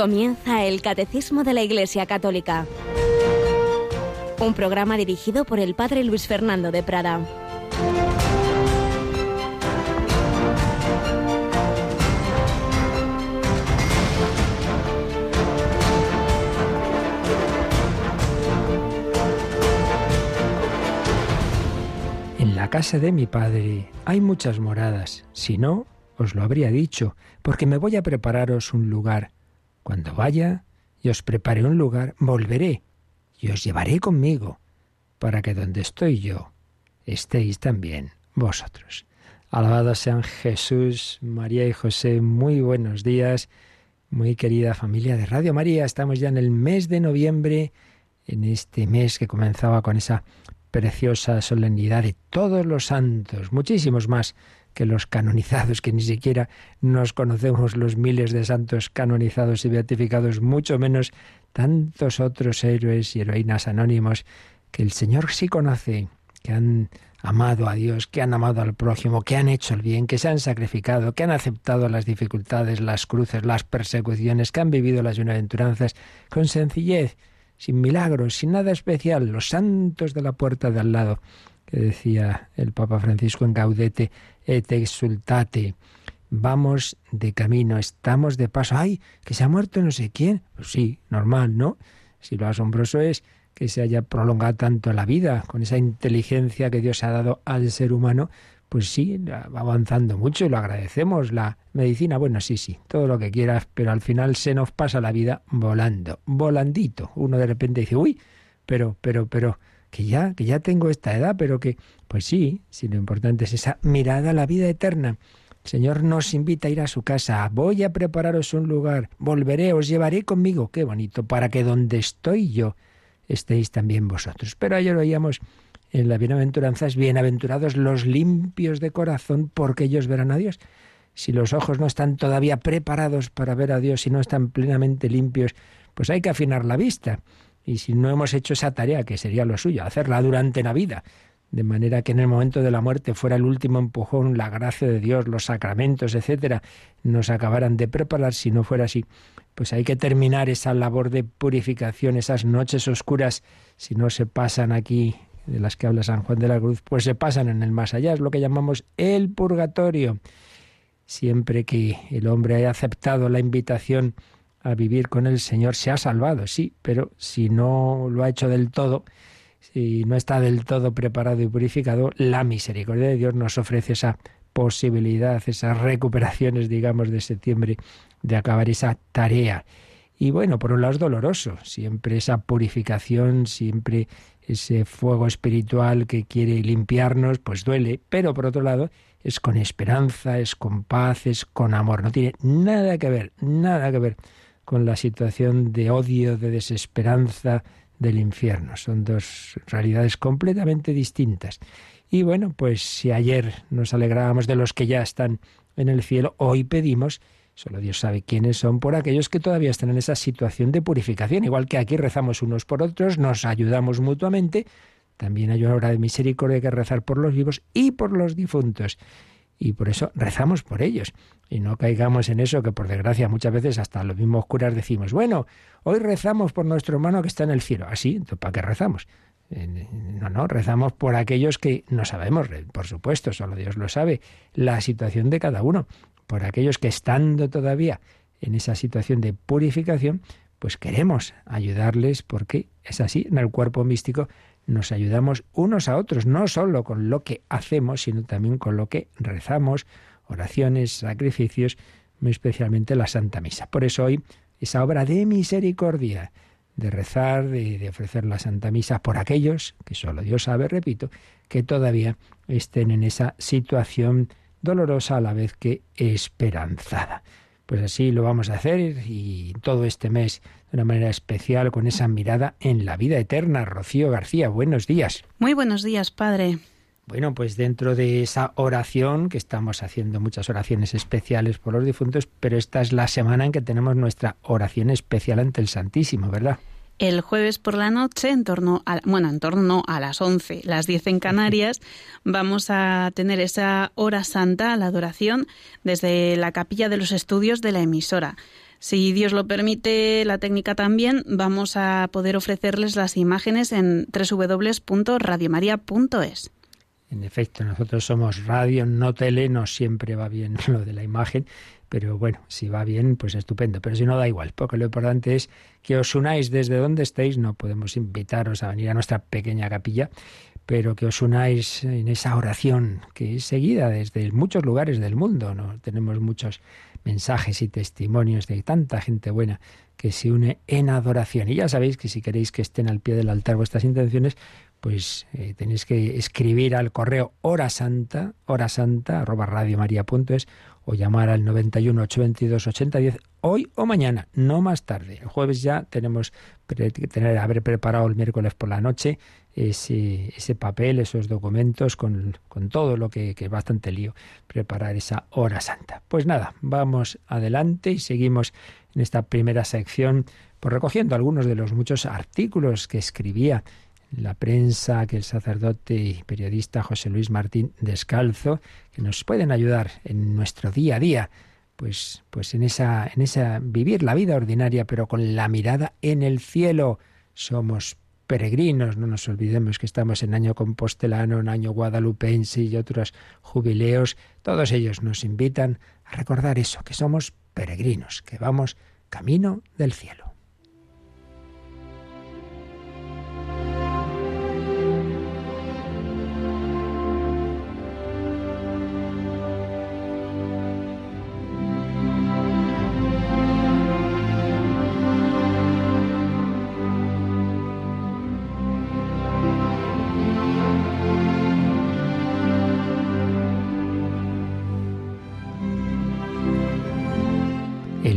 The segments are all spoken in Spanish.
Comienza el Catecismo de la Iglesia Católica. Un programa dirigido por el Padre Luis Fernando de Prada. En la casa de mi Padre hay muchas moradas. Si no, os lo habría dicho, porque me voy a prepararos un lugar. Cuando vaya y os prepare un lugar, volveré y os llevaré conmigo, para que donde estoy yo estéis también vosotros. Alabado sean Jesús, María y José, muy buenos días, muy querida familia de Radio María. Estamos ya en el mes de noviembre, en este mes que comenzaba con esa preciosa solemnidad de todos los santos, muchísimos más que los canonizados, que ni siquiera nos conocemos los miles de santos canonizados y beatificados, mucho menos tantos otros héroes y heroínas anónimos que el Señor sí conoce, que han amado a Dios, que han amado al prójimo, que han hecho el bien, que se han sacrificado, que han aceptado las dificultades, las cruces, las persecuciones, que han vivido las bienaventuranzas con sencillez, sin milagros, sin nada especial, los santos de la puerta de al lado, que decía el Papa Francisco en Gaudete et exultate. Vamos de camino, estamos de paso. ¡Ay! Que se ha muerto no sé quién. Pues sí, normal, ¿no? Si lo asombroso es que se haya prolongado tanto la vida, con esa inteligencia que Dios ha dado al ser humano, pues sí, va avanzando mucho y lo agradecemos. La medicina, bueno, sí, sí, todo lo que quieras, pero al final se nos pasa la vida volando, volandito. Uno de repente dice, uy, pero, pero, pero, que ya, que ya tengo esta edad, pero que, pues sí, si lo importante es esa mirada a la vida eterna. El Señor nos invita a ir a su casa, voy a prepararos un lugar, volveré, os llevaré conmigo, qué bonito, para que donde estoy yo estéis también vosotros. Pero ayer oíamos en la bienaventuranzas, bienaventurados los limpios de corazón, porque ellos verán a Dios. Si los ojos no están todavía preparados para ver a Dios, si no están plenamente limpios, pues hay que afinar la vista. Y si no hemos hecho esa tarea, que sería lo suyo, hacerla durante la vida, de manera que en el momento de la muerte fuera el último empujón, la gracia de Dios, los sacramentos, etcétera, nos acabaran de preparar, si no fuera así, pues hay que terminar esa labor de purificación, esas noches oscuras, si no se pasan aquí de las que habla San Juan de la Cruz, pues se pasan en el más allá, es lo que llamamos el purgatorio. Siempre que el hombre haya aceptado la invitación a vivir con el Señor se ha salvado, sí, pero si no lo ha hecho del todo, si no está del todo preparado y purificado, la misericordia de Dios nos ofrece esa posibilidad, esas recuperaciones, digamos, de septiembre, de acabar esa tarea. Y bueno, por un lado es doloroso, siempre esa purificación, siempre ese fuego espiritual que quiere limpiarnos, pues duele, pero por otro lado es con esperanza, es con paz, es con amor, no tiene nada que ver, nada que ver con la situación de odio, de desesperanza del infierno. Son dos realidades completamente distintas. Y bueno, pues si ayer nos alegrábamos de los que ya están en el cielo, hoy pedimos, solo Dios sabe quiénes son, por aquellos que todavía están en esa situación de purificación. Igual que aquí rezamos unos por otros, nos ayudamos mutuamente, también hay una hora de misericordia que rezar por los vivos y por los difuntos. Y por eso rezamos por ellos y no caigamos en eso que por desgracia muchas veces hasta los mismos curas decimos, bueno, hoy rezamos por nuestro hermano que está en el cielo. Así, entonces ¿para qué rezamos? No, no, rezamos por aquellos que no sabemos, por supuesto, solo Dios lo sabe, la situación de cada uno, por aquellos que estando todavía en esa situación de purificación, pues queremos ayudarles porque es así, en el cuerpo místico nos ayudamos unos a otros, no solo con lo que hacemos, sino también con lo que rezamos oraciones, sacrificios, muy especialmente la Santa Misa. Por eso hoy esa obra de misericordia, de rezar, de, de, ofrecer la Santa Misa por aquellos, que solo Dios sabe, repito, que todavía estén en esa situación dolorosa a la vez que esperanzada. Pues así lo vamos a hacer y todo este mes de una manera especial con esa mirada en la vida eterna. Rocío García, buenos días. Muy buenos días, Padre. Bueno, pues dentro de esa oración, que estamos haciendo muchas oraciones especiales por los difuntos, pero esta es la semana en que tenemos nuestra oración especial ante el Santísimo, ¿verdad? El jueves por la noche, en torno a, bueno, en torno a las 11, las 10 en Canarias, vamos a tener esa hora santa, la adoración, desde la capilla de los estudios de la emisora. Si Dios lo permite, la técnica también, vamos a poder ofrecerles las imágenes en www.radiomaria.es. En efecto, nosotros somos radio, no tele, no siempre va bien lo de la imagen, pero bueno, si va bien, pues estupendo, pero si no da igual, porque lo importante es que os unáis desde donde estéis, no podemos invitaros a venir a nuestra pequeña capilla, pero que os unáis en esa oración que es seguida desde muchos lugares del mundo, ¿no? Tenemos muchos mensajes y testimonios de tanta gente buena que se une en adoración. Y ya sabéis que si queréis que estén al pie del altar vuestras intenciones, pues eh, tenéis que escribir al correo hora santa, hora santa, arroba radiomaria.es o llamar al 91 822 8010 hoy o mañana, no más tarde. El jueves ya tenemos que tener, haber preparado el miércoles por la noche ese, ese papel, esos documentos con, con todo lo que, es bastante lío, preparar esa hora santa. Pues nada, vamos adelante y seguimos en esta primera sección, por pues recogiendo algunos de los muchos artículos que escribía la prensa que el sacerdote y periodista José Luis Martín Descalzo, que nos pueden ayudar en nuestro día a día, pues, pues en esa, en esa vivir la vida ordinaria, pero con la mirada en el cielo. Somos peregrinos, no nos olvidemos que estamos en año compostelano, en año guadalupense y otros jubileos. Todos ellos nos invitan a recordar eso, que somos peregrinos, que vamos camino del cielo.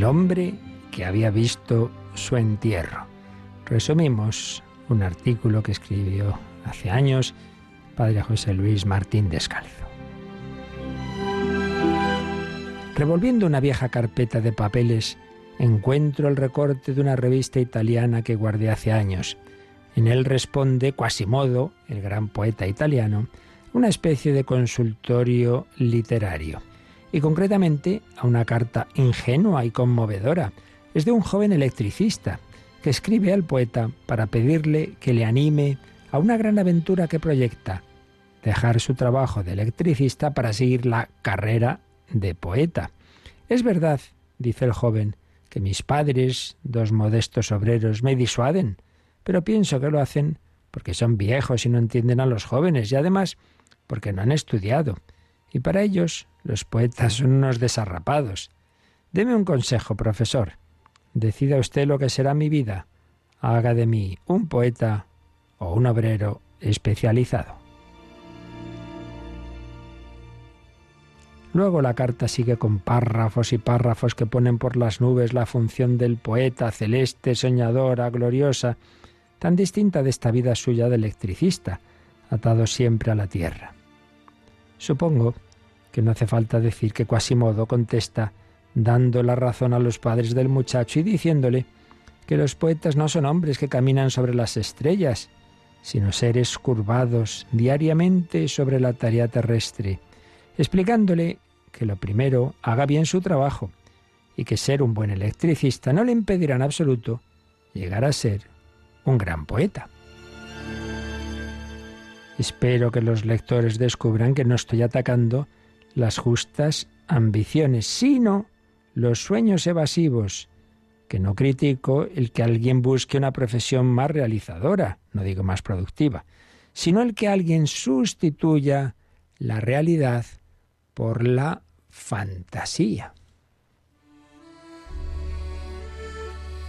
Hombre que había visto su entierro. Resumimos un artículo que escribió hace años padre José Luis Martín Descalzo. Revolviendo una vieja carpeta de papeles, encuentro el recorte de una revista italiana que guardé hace años. En él responde Quasimodo, el gran poeta italiano, una especie de consultorio literario y concretamente a una carta ingenua y conmovedora. Es de un joven electricista que escribe al poeta para pedirle que le anime a una gran aventura que proyecta, dejar su trabajo de electricista para seguir la carrera de poeta. Es verdad, dice el joven, que mis padres, dos modestos obreros, me disuaden, pero pienso que lo hacen porque son viejos y no entienden a los jóvenes y además porque no han estudiado. Y para ellos los poetas son unos desarrapados. Deme un consejo, profesor. Decida usted lo que será mi vida. Haga de mí un poeta o un obrero especializado. Luego la carta sigue con párrafos y párrafos que ponen por las nubes la función del poeta celeste, soñadora, gloriosa, tan distinta de esta vida suya de electricista, atado siempre a la tierra. Supongo que no hace falta decir que Quasimodo contesta dando la razón a los padres del muchacho y diciéndole que los poetas no son hombres que caminan sobre las estrellas, sino seres curvados diariamente sobre la tarea terrestre, explicándole que lo primero haga bien su trabajo y que ser un buen electricista no le impedirá en absoluto llegar a ser un gran poeta. Espero que los lectores descubran que no estoy atacando las justas ambiciones, sino los sueños evasivos, que no critico el que alguien busque una profesión más realizadora, no digo más productiva, sino el que alguien sustituya la realidad por la fantasía.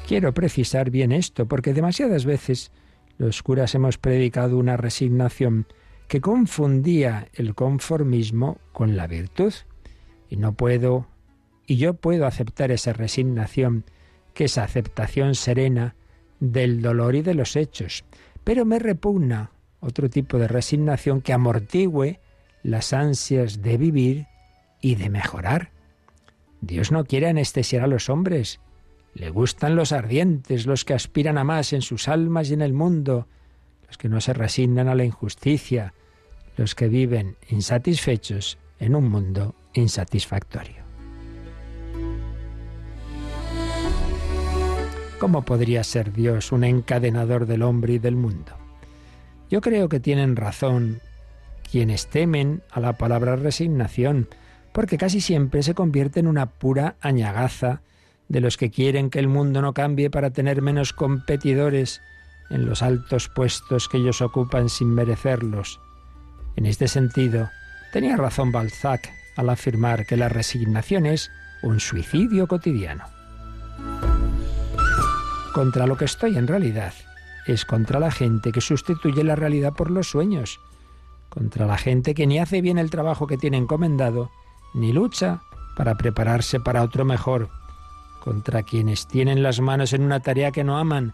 Quiero precisar bien esto, porque demasiadas veces los curas hemos predicado una resignación que confundía el conformismo con la virtud. Y no puedo, y yo puedo aceptar esa resignación, que es aceptación serena del dolor y de los hechos, pero me repugna otro tipo de resignación que amortigüe las ansias de vivir y de mejorar. Dios no quiere anestesiar a los hombres, le gustan los ardientes, los que aspiran a más en sus almas y en el mundo, los que no se resignan a la injusticia, los que viven insatisfechos en un mundo insatisfactorio. ¿Cómo podría ser Dios un encadenador del hombre y del mundo? Yo creo que tienen razón quienes temen a la palabra resignación, porque casi siempre se convierte en una pura añagaza de los que quieren que el mundo no cambie para tener menos competidores en los altos puestos que ellos ocupan sin merecerlos. En este sentido, tenía razón Balzac al afirmar que la resignación es un suicidio cotidiano. Contra lo que estoy en realidad es contra la gente que sustituye la realidad por los sueños, contra la gente que ni hace bien el trabajo que tiene encomendado, ni lucha para prepararse para otro mejor, contra quienes tienen las manos en una tarea que no aman,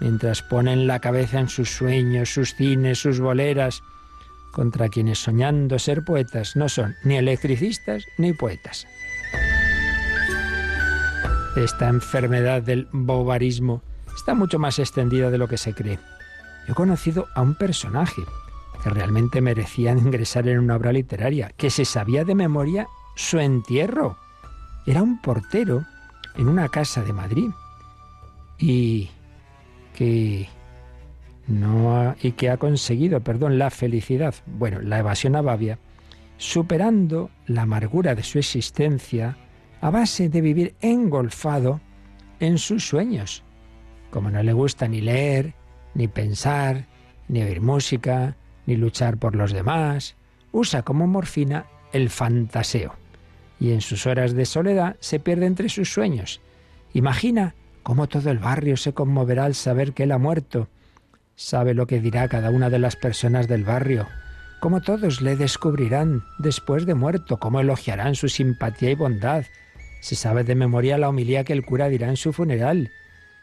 mientras ponen la cabeza en sus sueños, sus cines, sus boleras, contra quienes soñando ser poetas no son ni electricistas ni poetas. Esta enfermedad del bobarismo está mucho más extendida de lo que se cree. Yo he conocido a un personaje que realmente merecía ingresar en una obra literaria, que se sabía de memoria su entierro. Era un portero en una casa de Madrid y que no y que ha conseguido, perdón, la felicidad, bueno, la evasión a Babia, superando la amargura de su existencia a base de vivir engolfado en sus sueños. Como no le gusta ni leer, ni pensar, ni oír música, ni luchar por los demás, usa como morfina el fantaseo. Y en sus horas de soledad se pierde entre sus sueños. Imagina cómo todo el barrio se conmoverá al saber que él ha muerto. Sabe lo que dirá cada una de las personas del barrio, cómo todos le descubrirán después de muerto, cómo elogiarán su simpatía y bondad. Se sabe de memoria la homilía que el cura dirá en su funeral.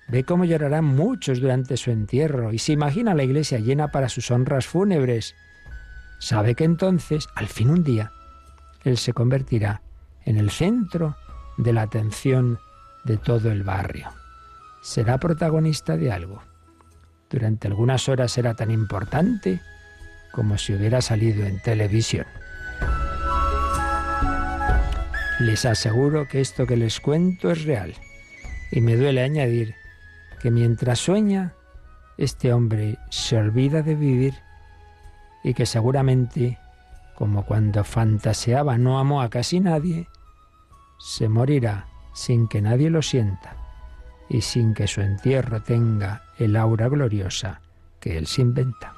Ve cómo llorarán muchos durante su entierro y se imagina la iglesia llena para sus honras fúnebres. Sabe que entonces, al fin un día, él se convertirá en el centro de la atención de todo el barrio. Será protagonista de algo. Durante algunas horas será tan importante como si hubiera salido en televisión. Les aseguro que esto que les cuento es real. Y me duele añadir que mientras sueña, este hombre se olvida de vivir y que seguramente, como cuando fantaseaba no amó a casi nadie, se morirá sin que nadie lo sienta y sin que su entierro tenga el aura gloriosa que él se inventa.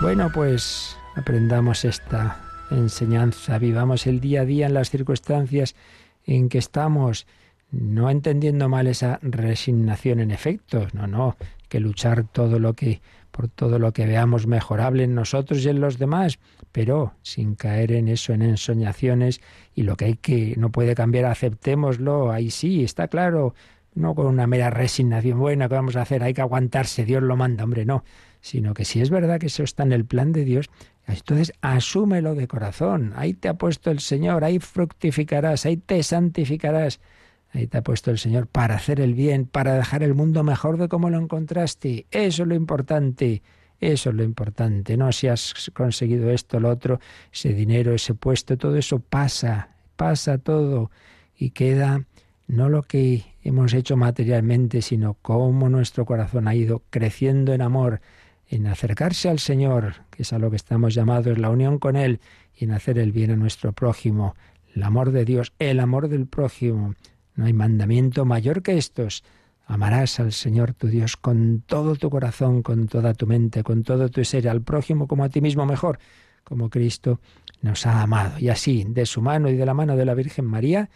Bueno, pues aprendamos esta enseñanza, vivamos el día a día en las circunstancias en que estamos no entendiendo mal esa resignación en efecto, no, no, que luchar todo lo que por todo lo que veamos mejorable en nosotros y en los demás, pero sin caer en eso, en ensoñaciones y lo que hay que no puede cambiar, aceptémoslo, ahí sí, está claro, no con una mera resignación buena que vamos a hacer, hay que aguantarse, Dios lo manda, hombre, no, sino que si es verdad que eso está en el plan de Dios, entonces asúmelo de corazón, ahí te ha puesto el Señor, ahí fructificarás, ahí te santificarás Ahí te ha puesto el Señor para hacer el bien, para dejar el mundo mejor de como lo encontraste. Eso es lo importante. Eso es lo importante. No si has conseguido esto, lo otro, ese dinero, ese puesto, todo eso pasa, pasa todo y queda no lo que hemos hecho materialmente, sino cómo nuestro corazón ha ido creciendo en amor, en acercarse al Señor, que es a lo que estamos llamados, la unión con Él, y en hacer el bien a nuestro prójimo, el amor de Dios, el amor del prójimo, no hay mandamiento mayor que estos. Amarás al Señor tu Dios con todo tu corazón, con toda tu mente, con todo tu ser, al prójimo como a ti mismo mejor, como Cristo nos ha amado. Y así, de su mano y de la mano de la Virgen María,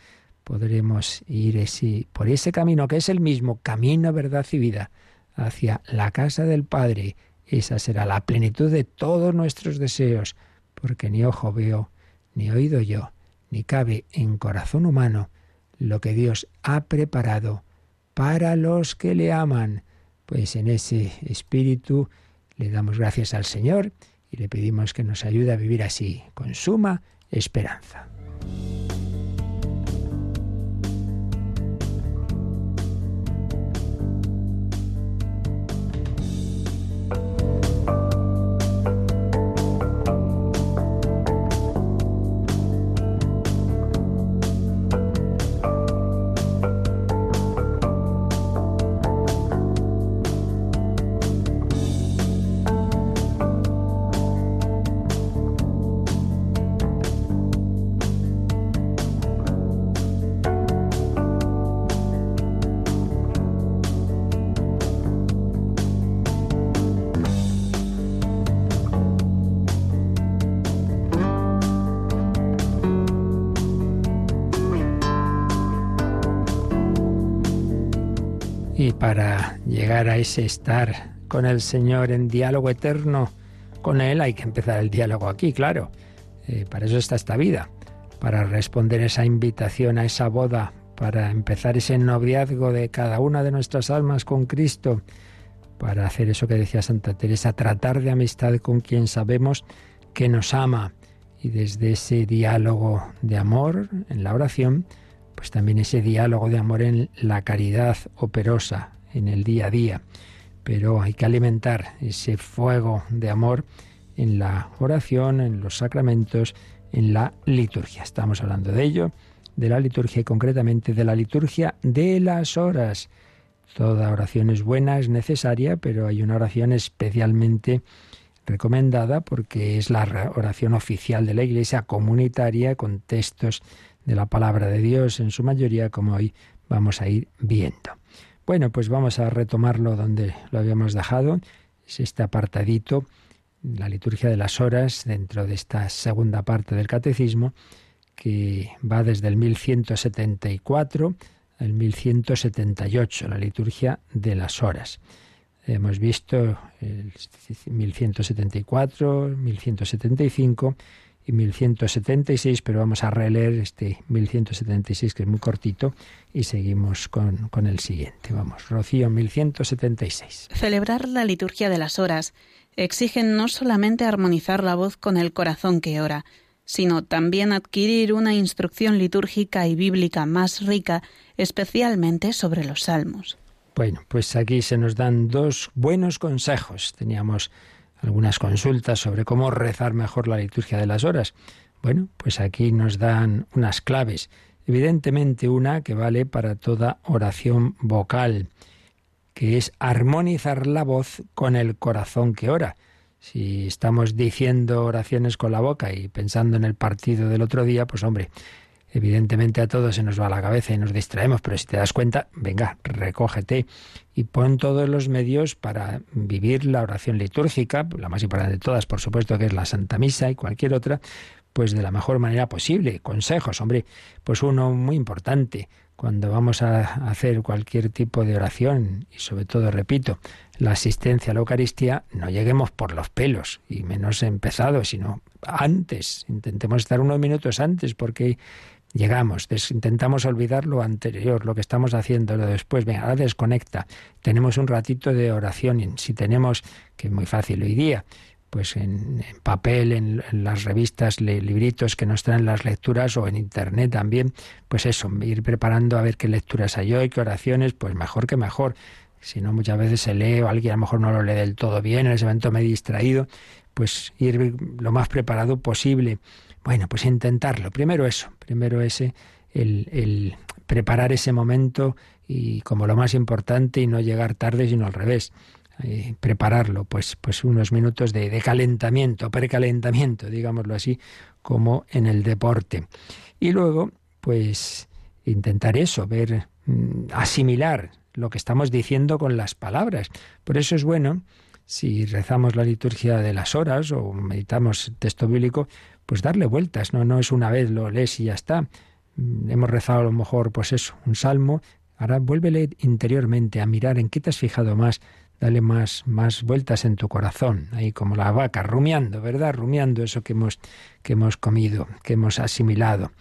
podremos ir por ese camino que es el mismo, camino, verdad y vida, hacia la casa del Padre. Esa será la plenitud de todos nuestros deseos, porque ni ojo veo, ni oído yo, ni cabe en corazón humano lo que Dios ha preparado para los que le aman. Pues en ese espíritu le damos gracias al Señor y le pedimos que nos ayude a vivir así, con suma esperanza. Llegar a ese estar con el Señor en diálogo eterno con Él hay que empezar el diálogo aquí, claro. Eh, para eso está esta vida, para responder esa invitación a esa boda, para empezar ese noviazgo de cada una de nuestras almas con Cristo, para hacer eso que decía Santa Teresa, tratar de amistad con quien sabemos que nos ama. Y desde ese diálogo de amor en la oración, pues también ese diálogo de amor en la caridad operosa, en el día a día. Pero hay que alimentar ese fuego de amor en la oración, en los sacramentos, en la liturgia. Estamos hablando de ello, de la liturgia y concretamente de la liturgia de las horas. Toda oración es buena, es necesaria, pero hay una oración especialmente recomendada porque es la oración oficial de la Iglesia comunitaria con textos de la palabra de Dios en su mayoría, como hoy vamos a ir viendo. Bueno, pues vamos a retomarlo donde lo habíamos dejado. Es este apartadito, la liturgia de las horas, dentro de esta segunda parte del catecismo, que va desde el 1174 al 1178, la liturgia de las horas. Hemos visto el 1174, 1175 y 1176, pero vamos a releer este 1176 que es muy cortito y seguimos con, con el siguiente. Vamos, Rocío 1176. Celebrar la liturgia de las horas exige no solamente armonizar la voz con el corazón que ora, sino también adquirir una instrucción litúrgica y bíblica más rica, especialmente sobre los salmos. Bueno, pues aquí se nos dan dos buenos consejos. Teníamos algunas consultas sobre cómo rezar mejor la liturgia de las horas. Bueno, pues aquí nos dan unas claves. Evidentemente una que vale para toda oración vocal, que es armonizar la voz con el corazón que ora. Si estamos diciendo oraciones con la boca y pensando en el partido del otro día, pues hombre, Evidentemente a todos se nos va la cabeza y nos distraemos, pero si te das cuenta, venga, recógete y pon todos los medios para vivir la oración litúrgica, la más importante de todas, por supuesto, que es la Santa Misa y cualquier otra, pues de la mejor manera posible. Consejos, hombre, pues uno muy importante cuando vamos a hacer cualquier tipo de oración y sobre todo, repito, la asistencia a la Eucaristía, no lleguemos por los pelos y menos empezado, sino antes. Intentemos estar unos minutos antes porque llegamos, intentamos olvidar lo anterior, lo que estamos haciendo, lo después, venga, ahora desconecta, tenemos un ratito de oración, si tenemos, que es muy fácil hoy día, pues en, papel, en, las revistas, libritos que nos traen las lecturas o en internet también, pues eso, ir preparando a ver qué lecturas hay hoy, qué oraciones, pues mejor que mejor. Si no, muchas veces se lee o alguien a lo mejor no lo lee del todo bien, en ese momento me he distraído, pues ir lo más preparado posible bueno, pues intentarlo. Primero eso, primero ese, el, preparar ese momento y como lo más importante y no llegar tarde, sino al revés. Eh, prepararlo, pues, pues unos minutos de, de, calentamiento, precalentamiento, digámoslo así, como en el deporte. Y luego, pues, intentar eso, ver, mm, asimilar lo que estamos diciendo con las palabras. Por eso es bueno, si rezamos la liturgia de las horas o meditamos texto bíblico, pues darle vueltas, no, no es una vez, lo lees y ya está. Mm, hemos rezado a lo mejor, pues eso, un salmo, ahora vuélvele interiormente a mirar en qué te has fijado más, dale más, más vueltas en tu corazón, ahí como la vaca, rumiando, ¿verdad? Rumiando eso que hemos, que hemos comido, que hemos asimilado.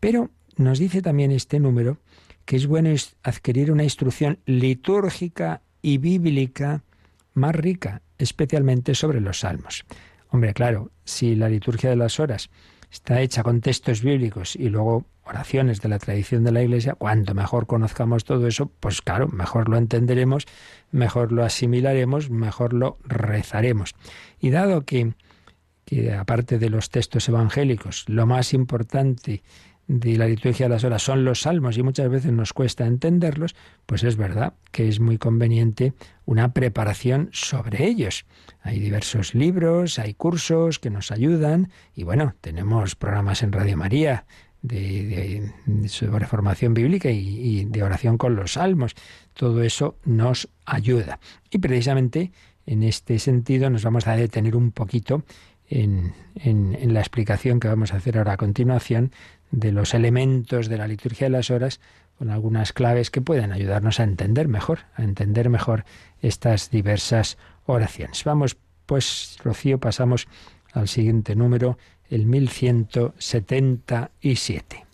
Pero nos dice también este número que es bueno adquirir una instrucción litúrgica y bíblica más rica, especialmente sobre los salmos. Hombre, claro, si la liturgia de las horas está hecha con textos bíblicos y luego oraciones de la tradición de la Iglesia, cuanto mejor conozcamos todo eso, pues claro, mejor lo entenderemos, mejor lo asimilaremos, mejor lo rezaremos. Y dado que, que aparte de los textos evangélicos, lo más importante de la liturgia de las horas son los salmos y muchas veces nos cuesta entenderlos, pues es verdad que es muy conveniente una preparación sobre ellos. Hay diversos libros, hay cursos que nos ayudan y bueno, tenemos programas en Radio María de, sobre formación bíblica y, de oración con los salmos. Todo eso nos ayuda. Y precisamente en este sentido nos vamos a detener un poquito en, en, la explicación que vamos a hacer ahora a continuación de los elementos de la liturgia de las horas, con algunas claves que pueden ayudarnos a entender mejor, a entender mejor estas diversas oraciones. Vamos, pues, Rocío, pasamos al siguiente número, el 1177.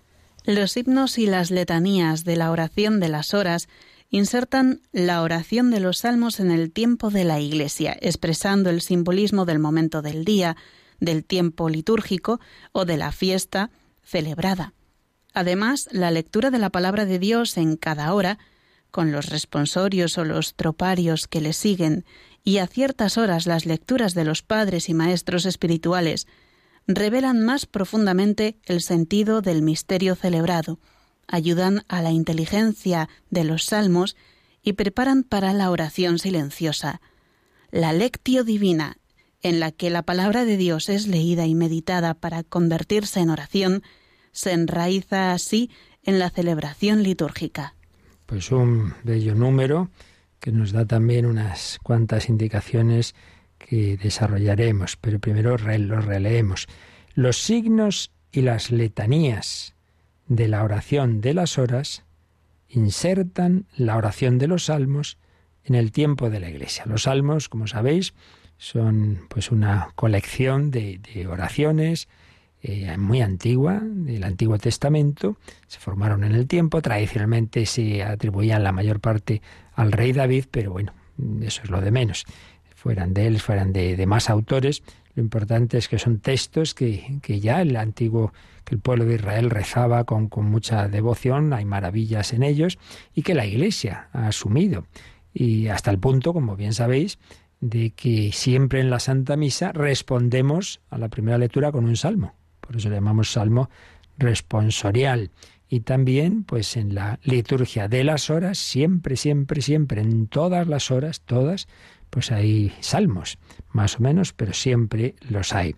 Los himnos y las letanías de la oración de las horas insertan la oración de los salmos en el tiempo de la Iglesia, expresando el simbolismo del momento del día, del tiempo litúrgico o de la fiesta celebrada. Además, la lectura de la palabra de Dios en cada hora, con los responsorios o los troparios que le siguen, y a ciertas horas las lecturas de los padres y maestros espirituales, revelan más profundamente el sentido del misterio celebrado, ayudan a la inteligencia de los salmos y preparan para la oración silenciosa. La lectio divina, en la que la palabra de Dios es leída y meditada para convertirse en oración, se enraiza así en la celebración litúrgica. Pues un bello número que nos da también unas cuantas indicaciones que desarrollaremos, pero primero lo releemos. Los signos y las letanías de la oración de las horas insertan la oración de los salmos en el tiempo de la Iglesia. Los salmos, como sabéis, son pues una colección de, oraciones eh, muy antigua del Antiguo Testamento. Se formaron en el tiempo. Tradicionalmente se atribuían la mayor parte al rey David, pero bueno, eso es lo de menos. Fueran de él, fueran de, de más autores. Lo importante es que son textos que, que ya el antiguo que el pueblo de Israel rezaba con, con mucha devoción, hay maravillas en ellos, y que la Iglesia ha asumido. Y hasta el punto, como bien sabéis, de que siempre en la Santa Misa respondemos a la primera lectura con un salmo. Por eso le llamamos salmo responsorial. Y también, pues en la liturgia de las horas, siempre, siempre, siempre, en todas las horas, todas, pues hay salmos, más o menos, pero siempre los hay.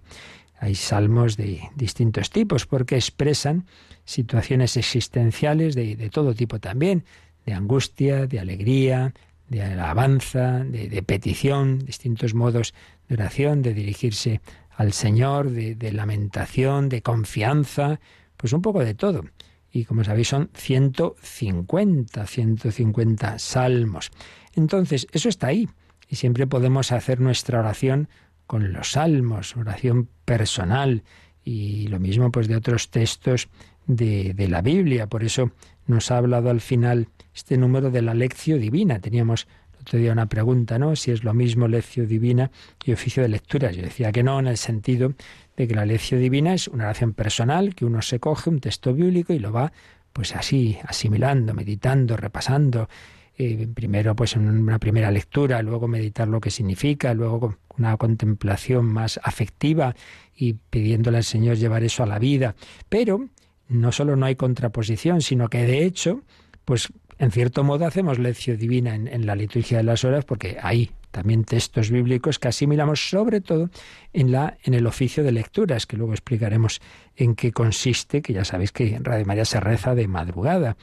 Hay salmos de distintos tipos porque expresan situaciones existenciales de, todo tipo también, de angustia, de alegría, de alabanza, de, petición, distintos modos de oración, de dirigirse al Señor, de, de, lamentación, de confianza, pues un poco de todo. Y como sabéis son 150, 150 salmos. Entonces, eso está ahí. Y siempre podemos hacer nuestra oración con los salmos, oración personal y lo mismo pues de otros textos de, la Biblia. Por eso nos ha hablado al final este número de la lección divina. Teníamos el otro día una pregunta, ¿no? Si es lo mismo lección divina y oficio de lectura. Yo decía que no, en el sentido de que la lección divina es una oración personal, que uno se coge un texto bíblico y lo va pues así, asimilando, meditando, repasando, eh, primero pues en una primera lectura, luego meditar lo que significa, luego una contemplación más afectiva y pidiéndole al Señor llevar eso a la vida. Pero no solo no hay contraposición, sino que de hecho, pues en cierto modo hacemos lección divina en, la liturgia de las horas porque hay también textos bíblicos que asimilamos sobre todo en la en el oficio de lecturas que luego explicaremos en qué consiste que ya sabéis que en Radio María se reza de madrugada.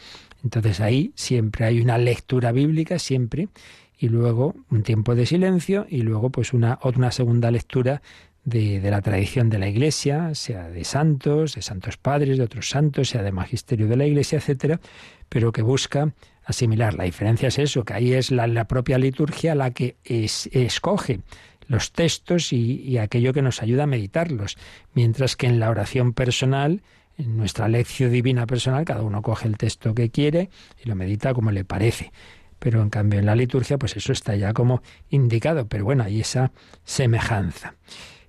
Entonces ahí siempre hay una lectura bíblica, siempre, y luego un tiempo de silencio y luego pues una, una segunda lectura de, de, la tradición de la Iglesia, sea de santos, de santos padres, de otros santos, sea de magisterio de la Iglesia, etcétera, pero que busca asimilar. La diferencia es eso, que ahí es la, la propia liturgia la que es, escoge los textos y, y aquello que nos ayuda a meditarlos, mientras que en la oración personal en nuestra lección divina personal cada uno coge el texto que quiere y lo medita como le parece. Pero en cambio en la liturgia pues eso está ya como indicado, pero bueno, hay esa semejanza.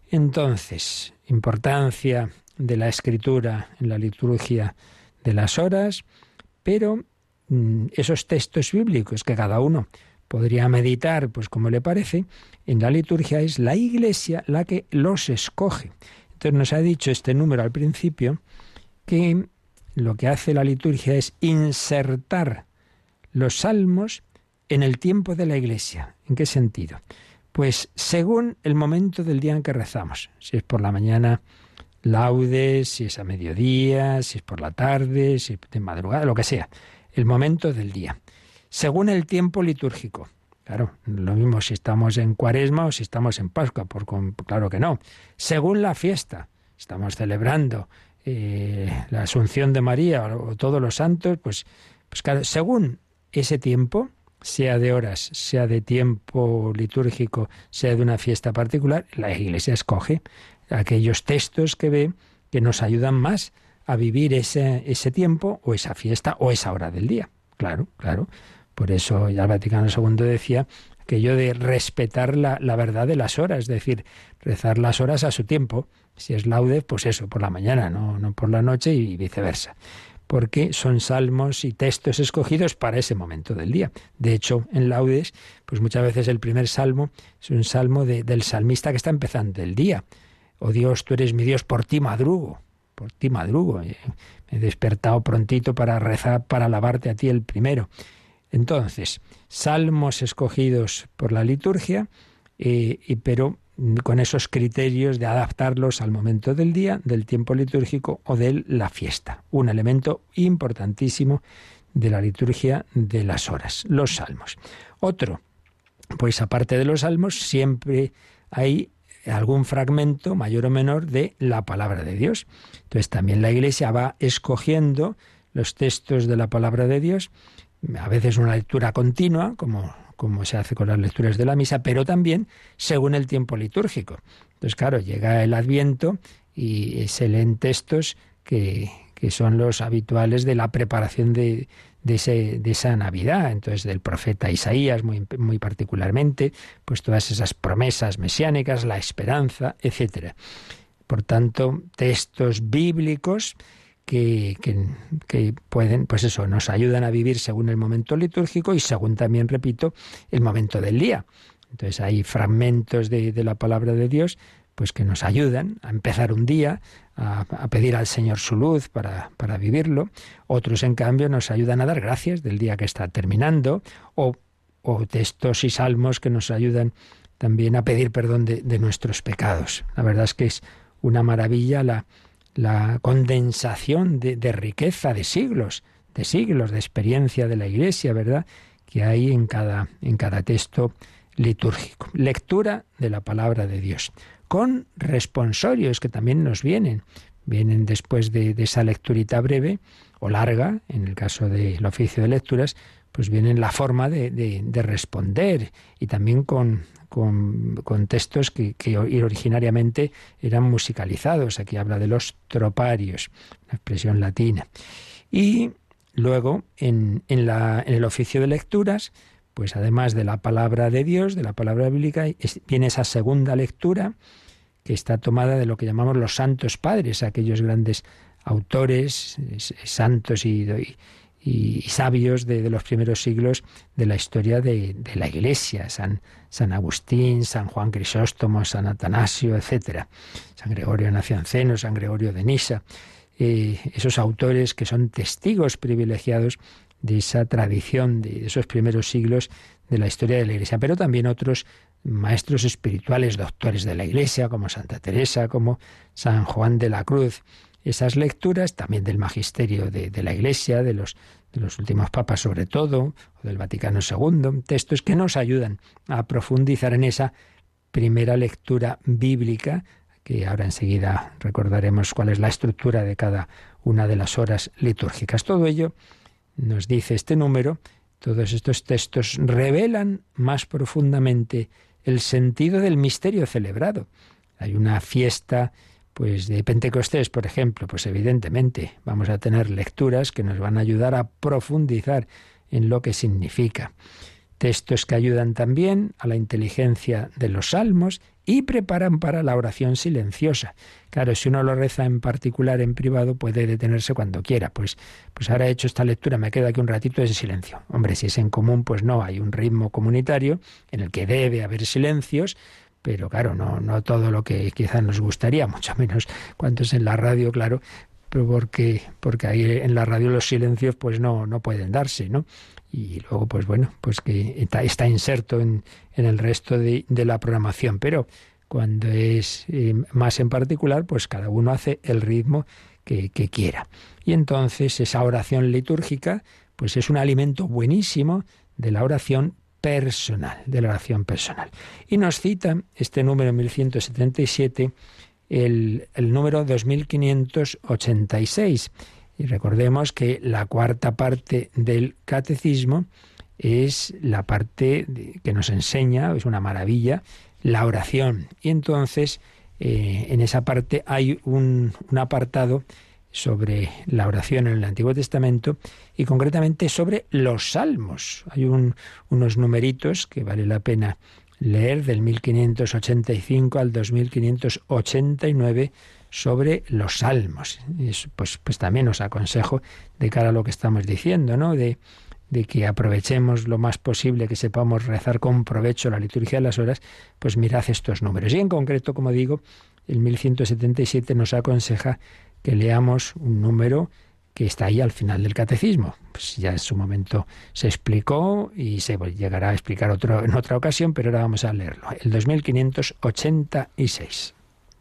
Entonces, importancia de la escritura en la liturgia de las horas, pero mm, esos textos bíblicos que cada uno podría meditar pues como le parece, en la liturgia es la Iglesia la que los escoge. Entonces nos ha dicho este número al principio que lo que hace la liturgia es insertar los salmos en el tiempo de la iglesia. ¿En qué sentido? Pues según el momento del día en que rezamos. Si es por la mañana, laudes, si es a mediodía, si es por la tarde, si es de madrugada, lo que sea. El momento del día. Según el tiempo litúrgico. Claro, lo mismo si estamos en cuaresma o si estamos en Pascua, por, claro que no. Según la fiesta. Estamos celebrando eh, la Asunción de María o todos los santos, pues Pues claro, según ese tiempo, sea de horas, sea de tiempo litúrgico, sea de una fiesta particular, la Iglesia escoge aquellos textos que ve que nos ayudan más a vivir ese, ese tiempo o esa fiesta o esa hora del día. Claro, claro. Por eso ya el Vaticano II decía aquello de respetar la, la, verdad de las horas, es decir, rezar las horas a su tiempo. Si es laude, pues eso, por la mañana, no, no por la noche y viceversa. Porque son salmos y textos escogidos para ese momento del día. De hecho, en laudes, pues muchas veces el primer salmo es un salmo de, del salmista que está empezando el día. Oh Dios, tú eres mi Dios, por ti madrugo, por ti madrugo. Me he despertado prontito para rezar, para alabarte a ti el primero. Entonces, salmos escogidos por la liturgia, eh, y, pero con esos criterios de adaptarlos al momento del día, del tiempo litúrgico o de la fiesta. Un elemento importantísimo de la liturgia de las horas, los salmos. Otro, pues aparte de los salmos, siempre hay algún fragmento mayor o menor de la palabra de Dios. Entonces también la Iglesia va escogiendo los textos de la palabra de Dios a veces una lectura continua, como, como se hace con las lecturas de la misa, pero también según el tiempo litúrgico. Entonces, claro, llega el Adviento y se leen textos que, que son los habituales de la preparación de, de, ese, de, esa Navidad, entonces del profeta Isaías muy, muy particularmente, pues todas esas promesas mesiánicas, la esperanza, etcétera. Por tanto, textos bíblicos que, pueden, pues eso, nos ayudan a vivir según el momento litúrgico y según también, repito, el momento del día. Entonces hay fragmentos de, de la palabra de Dios pues que nos ayudan a empezar un día, a, a pedir al Señor su luz para, para, vivirlo. Otros, en cambio, nos ayudan a dar gracias del día que está terminando, o, o textos y salmos que nos ayudan también a pedir perdón de, de nuestros pecados. La verdad es que es una maravilla la, la condensación de, riqueza de siglos, de siglos de experiencia de la Iglesia, ¿verdad? Que hay en cada, en cada texto litúrgico. Lectura de la palabra de Dios, con responsorios que también nos vienen. Vienen después de, esa lecturita breve o larga, en el caso del oficio de lecturas, pues vienen la forma de responder y también con, con, textos que, originariamente eran musicalizados. Aquí habla de los troparios, una expresión latina. Y luego, en, el oficio de lecturas, pues además de la palabra de Dios, de la palabra bíblica, viene esa segunda lectura que está tomada de lo que llamamos los santos padres, aquellos grandes autores, santos y, y sabios de, los primeros siglos de la historia de, de, la Iglesia, San, San Agustín, San Juan Crisóstomo, San Atanasio, etc. San Gregorio Nacianceno, San Gregorio de Nisa, eh, esos autores que son testigos privilegiados de esa tradición de esos primeros siglos de la historia de la Iglesia, pero también otros maestros espirituales, doctores de la Iglesia, como Santa Teresa, como San Juan de la Cruz, esas lecturas, también del magisterio de, la Iglesia, de los, de los, últimos papas sobre todo, o del Vaticano II, textos que nos ayudan a profundizar en esa primera lectura bíblica, que ahora enseguida recordaremos cuál es la estructura de cada una de las horas litúrgicas. Todo ello nos dice este número, todos estos textos revelan más profundamente el sentido del misterio celebrado. Hay una fiesta pues de Pentecostés, por ejemplo, pues evidentemente vamos a tener lecturas que nos van a ayudar a profundizar en lo que significa. Textos que ayudan también a la inteligencia de los salmos y preparan para la oración silenciosa. Claro, si uno lo reza en particular, en privado, puede detenerse cuando quiera. Pues, pues ahora he hecho esta lectura, me queda aquí un ratito de silencio. Hombre, si es en común, pues no, hay un ritmo comunitario en el que debe haber silencios, pero claro, no, no todo lo que quizás nos gustaría, mucho menos cuantos en la radio, claro, pero porque, porque ahí en la radio los silencios pues no, no pueden darse, ¿no? Y luego, pues bueno, pues que está, está inserto en, en, el resto de, de, la programación, pero cuando es eh, más en particular, pues cada uno hace el ritmo que, que quiera. Y entonces esa oración litúrgica, pues es un alimento buenísimo de la oración personal, de la oración personal. Y nos cita este número 1177, el, el número 2586. Y recordemos que la cuarta parte del catecismo es la parte que nos enseña, es una maravilla, la oración. Y entonces, eh, en esa parte hay un, apartado sobre la oración en el Antiguo Testamento y concretamente sobre los salmos. Hay unos numeritos que vale la pena leer del 1585 al 2589 sobre los salmos. pues, pues también os aconsejo de cara a lo que estamos diciendo, ¿no? De, de que aprovechemos lo más posible, que sepamos rezar con provecho la liturgia de las horas, pues mirad estos números. Y en concreto, como digo, el 1177 nos aconseja que leamos un número que está ahí al final del catecismo. Pues ya en su momento se explicó y se llegará a explicar otro, en otra ocasión, pero ahora vamos a leerlo. El 2586.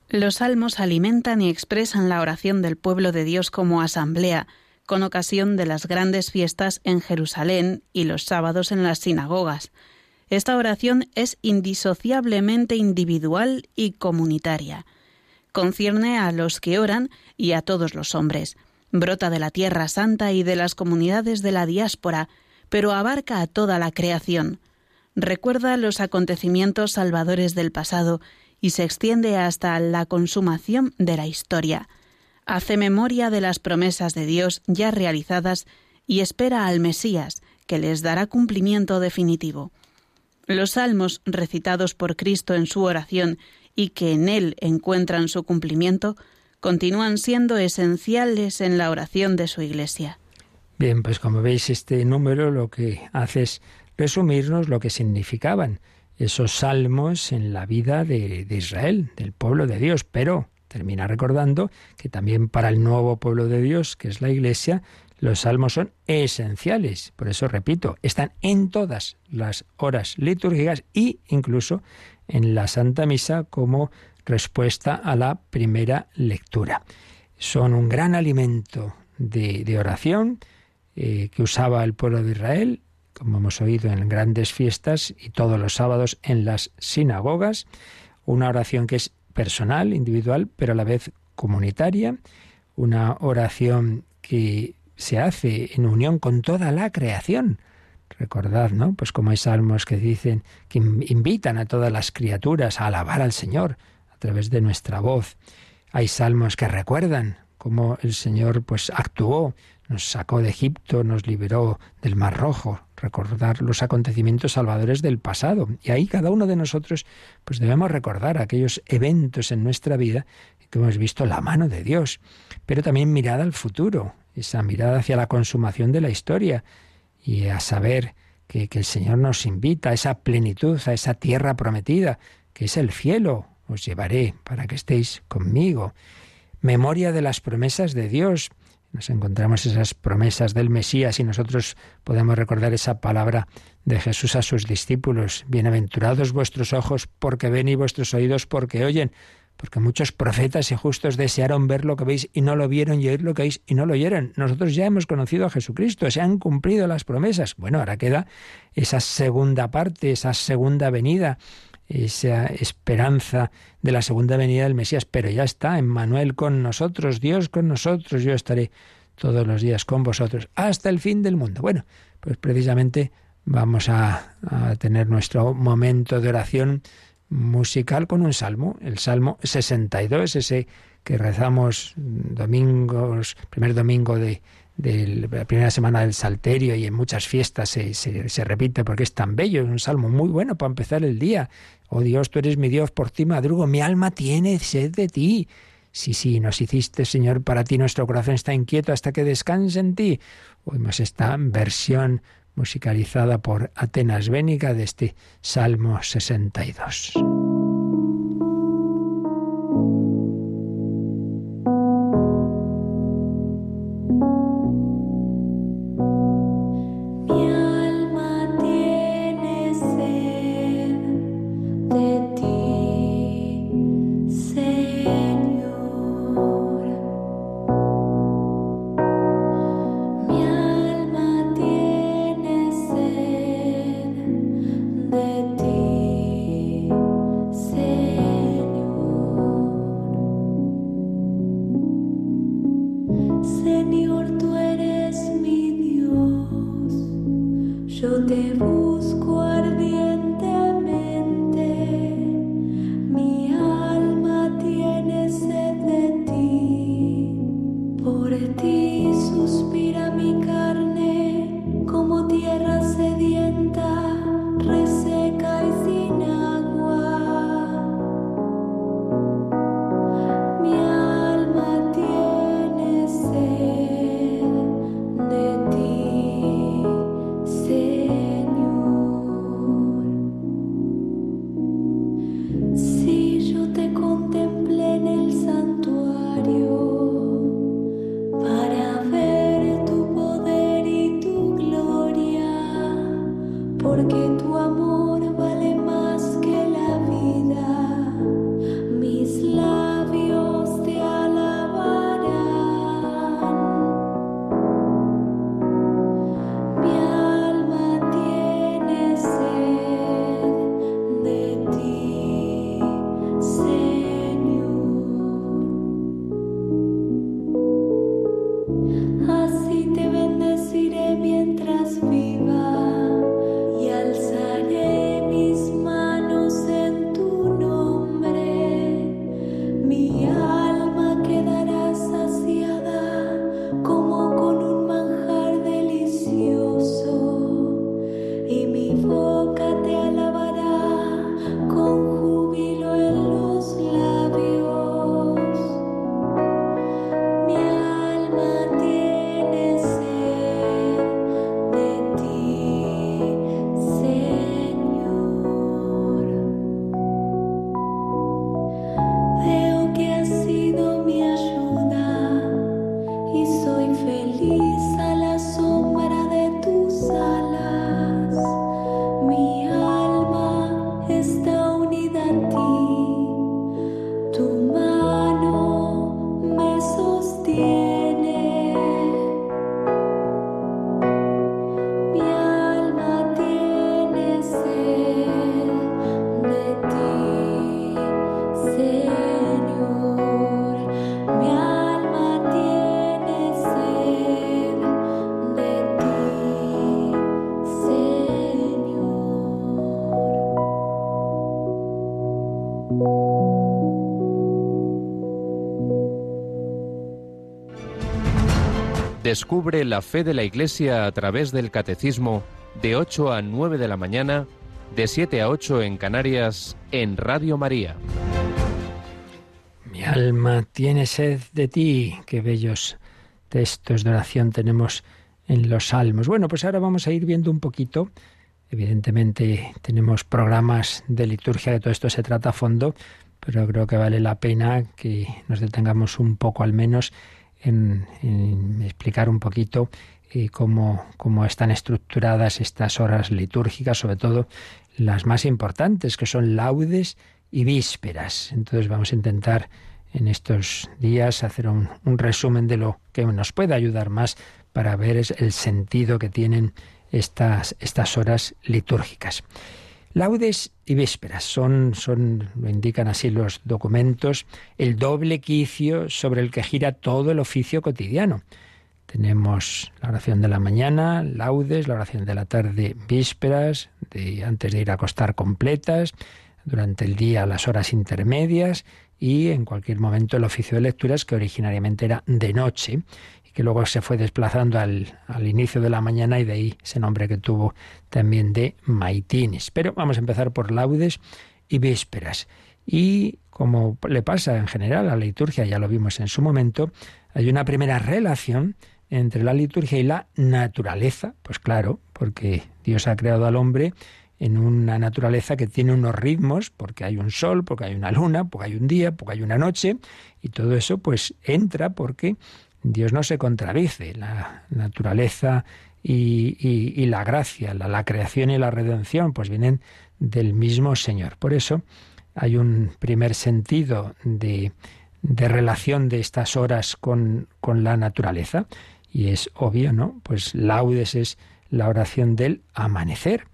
Los salmos alimentan y expresan la oración del pueblo de Dios como asamblea, con ocasión de las grandes fiestas en Jerusalén y los sábados en las sinagogas. Esta oración es indisociablemente individual y comunitaria. Concierne a los que oran y a todos los hombres. Brota de la Tierra Santa y de las comunidades de la diáspora, pero abarca a toda la creación. Recuerda los acontecimientos salvadores del pasado y se extiende hasta la consumación de la historia hace memoria de las promesas de Dios ya realizadas y espera al Mesías, que les dará cumplimiento definitivo. Los salmos recitados por Cristo en su oración y que en él encuentran su cumplimiento, continúan siendo esenciales en la oración de su Iglesia. Bien, pues como veis, este número lo que hace es resumirnos lo que significaban esos salmos en la vida de, Israel, del pueblo de Dios, pero termina recordando que también para el nuevo pueblo de Dios, que es la Iglesia, los salmos son esenciales. Por eso, repito, están en todas las horas litúrgicas e incluso en la Santa Misa como respuesta a la primera lectura. Son un gran alimento de, oración eh, que usaba el pueblo de Israel, como hemos oído en grandes fiestas y todos los sábados en las sinagogas, una oración que es personal, individual, pero a la vez comunitaria, una oración que se hace en unión con toda la creación. Recordad, ¿no? Pues como hay salmos que dicen que invitan a todas las criaturas a alabar al Señor a través de nuestra voz. Hay salmos que recuerdan cómo el Señor pues actuó, nos sacó de Egipto, nos liberó del Mar Rojo, recordar los acontecimientos salvadores del pasado. Y ahí cada uno de nosotros pues debemos recordar aquellos eventos en nuestra vida que hemos visto la mano de Dios, pero también mirada al futuro, esa mirada hacia la consumación de la historia y a saber que, que el Señor nos invita a esa plenitud, a esa tierra prometida, que es el cielo. Os llevaré para que estéis conmigo. Memoria de las promesas de Dios nos encontramos esas promesas del Mesías y nosotros podemos recordar esa palabra de Jesús a sus discípulos. Bienaventurados vuestros ojos porque ven y vuestros oídos porque oyen. Porque muchos profetas y justos desearon ver lo que veis y no lo vieron y oír lo que veis y no lo oyeron. Nosotros ya hemos conocido a Jesucristo, se han cumplido las promesas. Bueno, ahora queda esa segunda parte, esa segunda venida, esa esperanza de la segunda venida del Mesías, pero ya está, Emmanuel con nosotros, Dios con nosotros, yo estaré todos los días con vosotros hasta el fin del mundo. Bueno, pues precisamente vamos a tener nuestro momento de oración musical con un salmo, el Salmo 62, ese que rezamos domingos, primer domingo de, de la primera semana del Salterio y en muchas fiestas se, se, repite porque es tan bello, es un salmo muy bueno para empezar el día. Oh Dios, tú eres mi Dios, por ti madrugo, mi alma tiene sed de ti. Sí, sí, nos hiciste, Señor, para ti nuestro corazón está inquieto hasta que descanse en ti. Oímos esta versión musicalizada por Atenas Bénica de este Salmo 62. Descubre la fe de la Iglesia a través del Catecismo de 8 a 9 de la mañana, de 7 a 8 en Canarias, en Radio María. Mi alma tiene sed de ti. Qué bellos textos de oración tenemos en los salmos. Bueno, pues ahora vamos a ir viendo un poquito. Evidentemente tenemos programas de liturgia, de todo esto se trata a fondo, pero creo que vale la pena que nos detengamos un poco al menos en, explicar un poquito eh, cómo, cómo están estructuradas estas horas litúrgicas, sobre todo las más importantes, que son laudes y vísperas. Entonces vamos a intentar en estos días hacer un, un, resumen de lo que nos puede ayudar más para ver el sentido que tienen estas, estas horas litúrgicas. Laudes y vísperas son, son, lo indican así los documentos, el doble quicio sobre el que gira todo el oficio cotidiano. Tenemos la oración de la mañana, laudes, la oración de la tarde, vísperas, de, antes de ir a acostar completas, durante el día las horas intermedias y en cualquier momento el oficio de lecturas que originariamente era de noche que luego se fue desplazando al, al, inicio de la mañana y de ahí ese nombre que tuvo también de maitines. Pero vamos a empezar por laudes y vísperas. Y como le pasa en general a la liturgia, ya lo vimos en su momento, hay una primera relación entre la liturgia y la naturaleza. Pues claro, porque Dios ha creado al hombre en una naturaleza que tiene unos ritmos, porque hay un sol, porque hay una luna, porque hay un día, porque hay una noche, y todo eso pues entra porque Dios no se contradice. La naturaleza y, la gracia, la, creación y la redención, pues vienen del mismo Señor. Por eso hay un primer sentido de, relación de estas horas con, con, la naturaleza. Y es obvio, ¿no? Pues laudes es la oración del amanecer.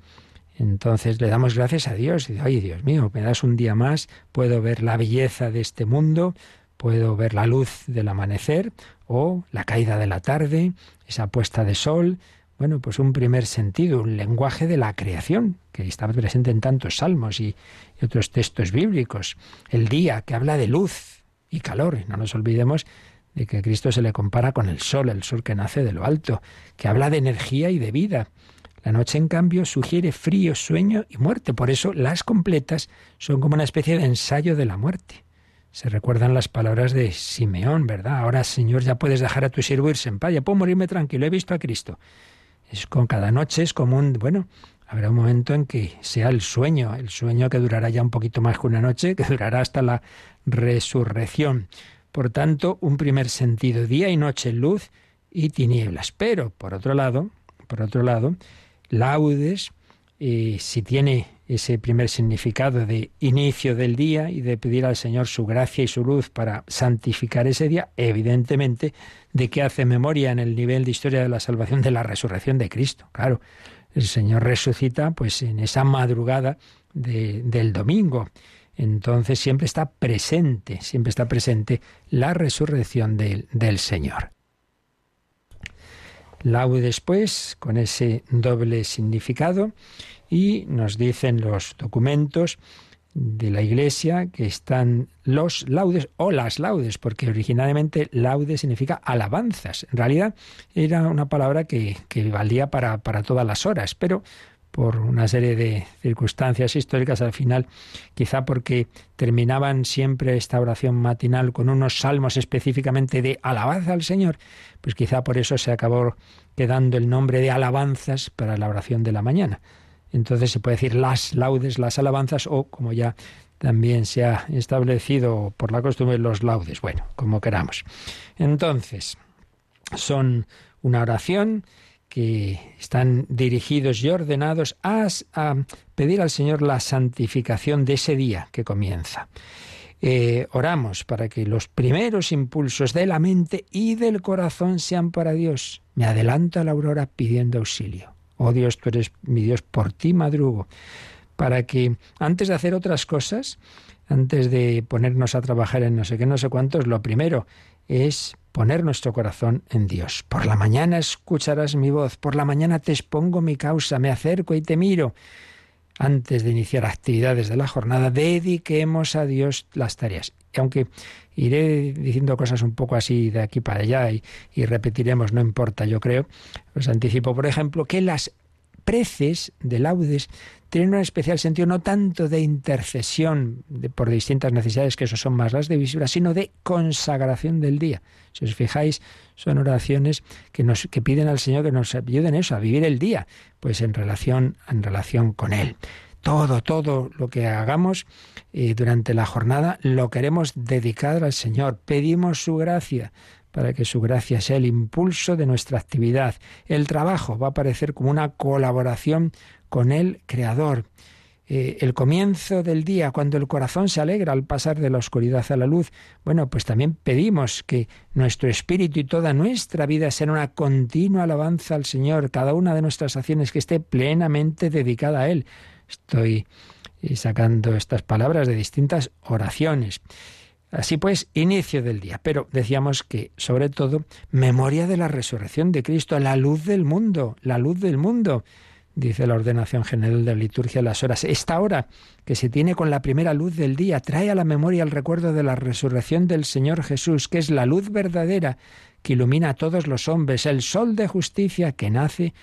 Entonces le damos gracias a Dios y ay Dios mío, me das un día más, puedo ver la belleza de este mundo, puedo ver la luz del amanecer o la caída de la tarde, esa puesta de sol. Bueno, pues un primer sentido, un lenguaje de la creación, que está presente en tantos salmos y, otros textos bíblicos. El día, que habla de luz y calor. Y no nos olvidemos de que Cristo se le compara con el sol, el sol que nace de lo alto, que habla de energía y de vida. La noche, en cambio, sugiere frío, sueño y muerte. Por eso las completas son como una especie de ensayo de la muerte. Se recuerdan las palabras de Simeón, ¿verdad? Ahora, Señor, ya puedes dejar a tu siervo irse en paz, ya puedo morirme tranquilo, he visto a Cristo. Es con cada noche es como un, bueno, habrá un momento en que sea el sueño, el sueño que durará ya un poquito más que una noche, que durará hasta la resurrección. Por tanto, un primer sentido, día y noche, luz y tinieblas. Pero, por otro lado, por otro lado, laudes, eh, si tiene ese primer significado de inicio del día y de pedir al Señor su gracia y su luz para santificar ese día, evidentemente, de que hace memoria en el nivel de historia de la salvación de la resurrección de Cristo. Claro, el Señor resucita pues en esa madrugada del domingo. Entonces siempre está presente, siempre está presente la resurrección del, Señor. Laudes después, con ese doble significado, y nos dicen los documentos de la Iglesia que están los laudes o las laudes, porque originalmente laude significa alabanzas. En realidad era una palabra que, valía para, para todas las horas, pero por una serie de circunstancias históricas al final, quizá porque terminaban siempre esta oración matinal con unos salmos específicamente de alabanza al Señor, pues quizá por eso se acabó quedando el nombre de alabanzas para la oración de la mañana. Entonces se puede decir las laudes, las alabanzas o, como ya también se ha establecido por la costumbre, los laudes. Bueno, como queramos. Entonces, son una oración que están dirigidos y ordenados a, pedir al Señor la santificación de ese día que comienza. Eh, oramos para que los primeros impulsos de la mente y del corazón sean para Dios. Me adelanto a la aurora pidiendo auxilio. Oh Dios, tú eres mi Dios, por ti madrugo. Para que antes de hacer otras cosas, antes de ponernos a trabajar en no sé qué, no sé cuántos, lo primero es poner nuestro corazón en Dios. Por la mañana escucharás mi voz, por la mañana te expongo mi causa, me acerco y te miro. Antes de iniciar actividades de la jornada, dediquemos a Dios las tareas. Y aunque iré diciendo cosas un poco así de aquí para allá y, y repetiremos, no importa, yo creo, os anticipo, por ejemplo, que las preces de laudes tienen un especial sentido no tanto de intercesión por distintas necesidades, que eso son más las de visura, sino de consagración del día. Si os fijáis, son oraciones que nos que piden al Señor que nos ayuden eso, a vivir el día, pues en relación, en relación con Él. Todo, todo lo que hagamos eh, durante la jornada lo queremos dedicar al Señor. Pedimos su gracia para que su gracia sea el impulso de nuestra actividad. El trabajo va a parecer como una colaboración con el Creador. Eh, el comienzo del día, cuando el corazón se alegra al pasar de la oscuridad a la luz, bueno, pues también pedimos que nuestro espíritu y toda nuestra vida sean una continua alabanza al Señor, cada una de nuestras acciones que esté plenamente dedicada a Él. Estoy eh, sacando estas palabras de distintas oraciones. Así pues, inicio del día. Pero decíamos que, sobre todo, memoria de la resurrección de Cristo, la luz del mundo, la luz del mundo, dice la ordenación general de la liturgia las horas. Esta hora que se tiene con la primera luz del día trae a la memoria el recuerdo de la resurrección del Señor Jesús, que es la luz verdadera que ilumina a todos los hombres, el sol de justicia que nace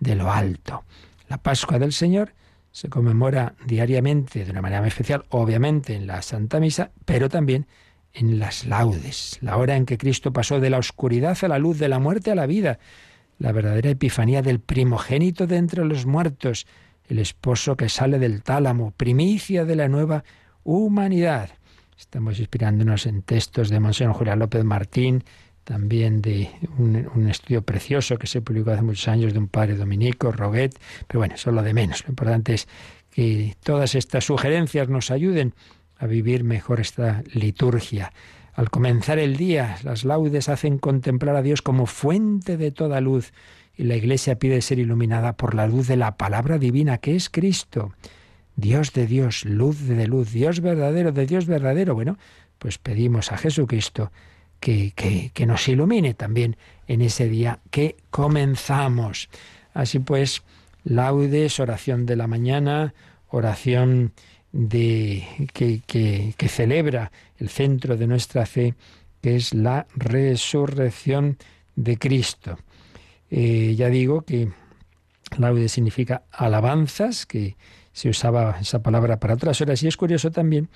de lo alto. La Pascua del Señor se conmemora diariamente de una manera muy especial, obviamente en la Santa Misa, pero también en las laudes, la hora en que Cristo pasó de la oscuridad a la luz, de la muerte a la vida, la verdadera epifanía del primogénito de entre los muertos, el esposo que sale del tálamo, primicia de la nueva humanidad. Estamos inspirándonos en textos de Monseñor Julián López Martín, también de un, estudio precioso que se publicó hace muchos años de un padre dominico, Roguet, pero bueno, eso es lo de menos. Lo importante es que todas estas sugerencias nos ayuden a vivir mejor esta liturgia. Al comenzar el día, las laudes hacen contemplar a Dios como fuente de toda luz y la Iglesia pide ser iluminada por la luz de la palabra divina que es Cristo. Dios de Dios, luz de luz, Dios verdadero de Dios verdadero. Bueno, pues pedimos a Jesucristo que, nos ilumine también en ese día que comenzamos. Así pues, laudes, oración de la mañana, oración de, que, que, celebra el centro de nuestra fe, que es la resurrección de Cristo. Eh, ya digo que laude significa alabanzas, que se usaba esa palabra para otras horas, y es curioso también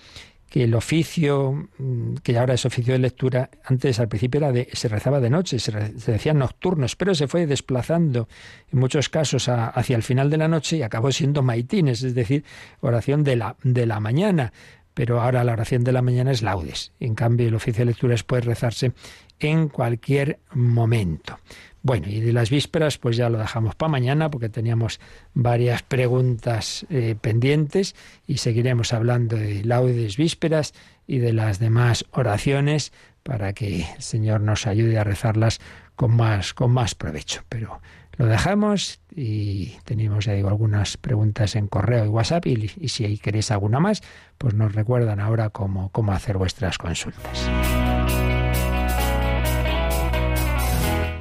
que el oficio, mm, que ahora es oficio de lectura, antes al principio era de, se rezaba de noche, se, decían nocturnos, pero se fue desplazando en muchos casos hacia el final de la noche y acabó siendo maitines, es decir, oración de la, de la mañana. Pero ahora la oración de la mañana es laudes. En cambio, el oficio de lectura puede rezarse en cualquier momento. Bueno, y de las vísperas, pues ya lo dejamos para mañana porque teníamos varias preguntas eh, pendientes y seguiremos hablando de laudes vísperas y de las demás oraciones para que el Señor nos ayude a rezarlas con más, con más provecho. Pero lo dejamos y tenemos, ya digo, algunas preguntas en correo y WhatsApp y, y si queréis alguna más, pues nos recuerdan ahora cómo, cómo hacer vuestras consultas.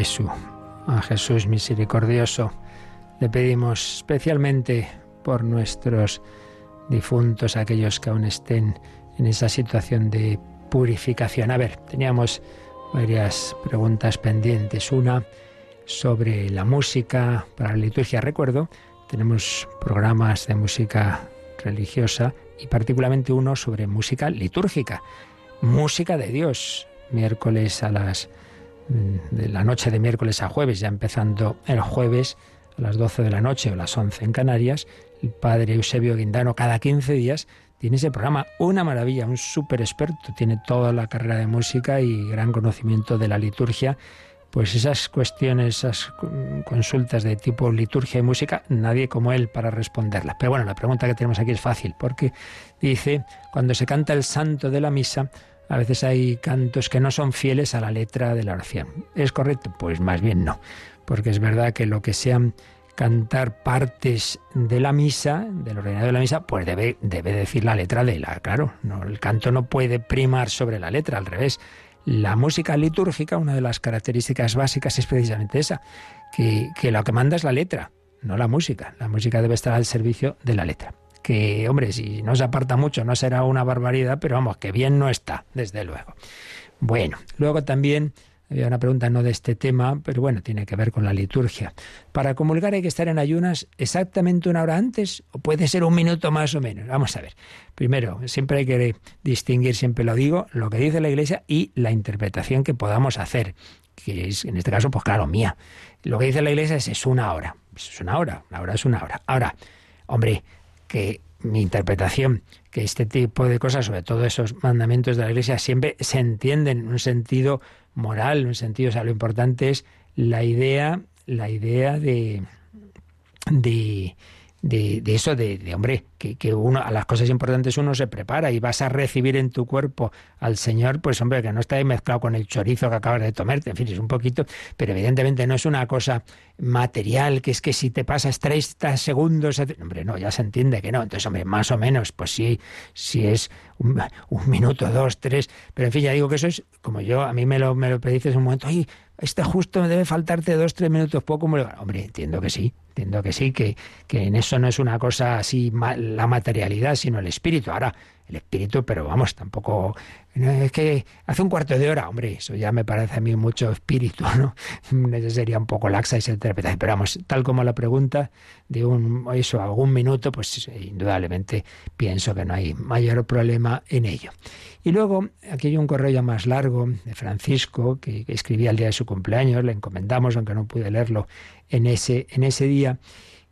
Jesús. A Jesús misericordioso le pedimos especialmente por nuestros difuntos, aquellos que aún estén en esa situación de purificación. A ver, teníamos varias preguntas pendientes. Una sobre la música para la liturgia. Recuerdo, tenemos programas de música religiosa y particularmente uno sobre música litúrgica, música de Dios, miércoles a las de la noche de miércoles a jueves, ya empezando el jueves a las 12 de la noche o las 11 en Canarias, el padre Eusebio Guindano cada 15 días tiene ese programa, una maravilla, un súper experto, tiene toda la carrera de música y gran conocimiento de la liturgia. Pues esas cuestiones, esas consultas de tipo liturgia y música, nadie como él para responderlas. Pero bueno, la pregunta que tenemos aquí es fácil, porque dice, cuando se canta el santo de la misa, a veces hay cantos que no son fieles a la letra de la oración. ¿Es correcto? Pues más bien no, porque es verdad que lo que sean cantar partes de la misa, del ordenado de la misa, pues debe, decir la letra de la, claro, no, el canto no puede primar sobre la letra, al revés. La música litúrgica, una de las características básicas es precisamente esa, que, que lo que manda es la letra, no la música. La música debe estar al servicio de la letra que, hombre, si no se aparta mucho no será una barbaridad, pero vamos, que bien no está, desde luego. Bueno, luego también había una pregunta no de este tema, pero bueno, tiene que ver con la liturgia. ¿Para comulgar hay que estar en ayunas exactamente una hora antes o puede ser un minuto más o menos? Vamos a ver. Primero, siempre hay que distinguir, siempre lo digo, lo que dice la Iglesia y la interpretación que podamos hacer, que es en este caso, pues claro, mía. Lo que dice la Iglesia es, es una hora. Es una hora, una hora es una hora. Ahora, hombre, que mi interpretación, que este tipo de cosas, sobre todo esos mandamientos de la Iglesia, siempre se entienden en un sentido moral, en un sentido, o sea, lo importante es la idea, la idea de, de de, eso, de, hombre, que, que, uno a las cosas importantes uno se prepara y vas a recibir en tu cuerpo al Señor, pues hombre, que no está ahí mezclado con el chorizo que acabas de tomarte, en fin, es un poquito, pero evidentemente no es una cosa material, que es que si te pasas 30 segundos, hombre, no, ya se entiende que no, entonces, hombre, más o menos, pues sí, si es un, minuto, dos, tres, pero en fin, ya digo que eso es, como yo, a mí me lo, me lo en un momento, ay, este justo debe faltarte dos, tres minutos poco. Hombre, entiendo que sí, entiendo que sí, que, que en eso no es una cosa así la materialidad, sino el espíritu. Ahora, el espíritu, pero vamos, tampoco es que hace un cuarto de hora, hombre, eso ya me parece a mí mucho espíritu, ¿no? Eso sería un poco laxa esa interpretación. Pero vamos, tal como la pregunta de un, eso, algún minuto, pues indudablemente pienso que no hay mayor problema en ello. Y luego, aquí hay un correo ya más largo de Francisco, que, escribía el día de su cumpleaños, le encomendamos, aunque no pude leerlo en ese, en ese día.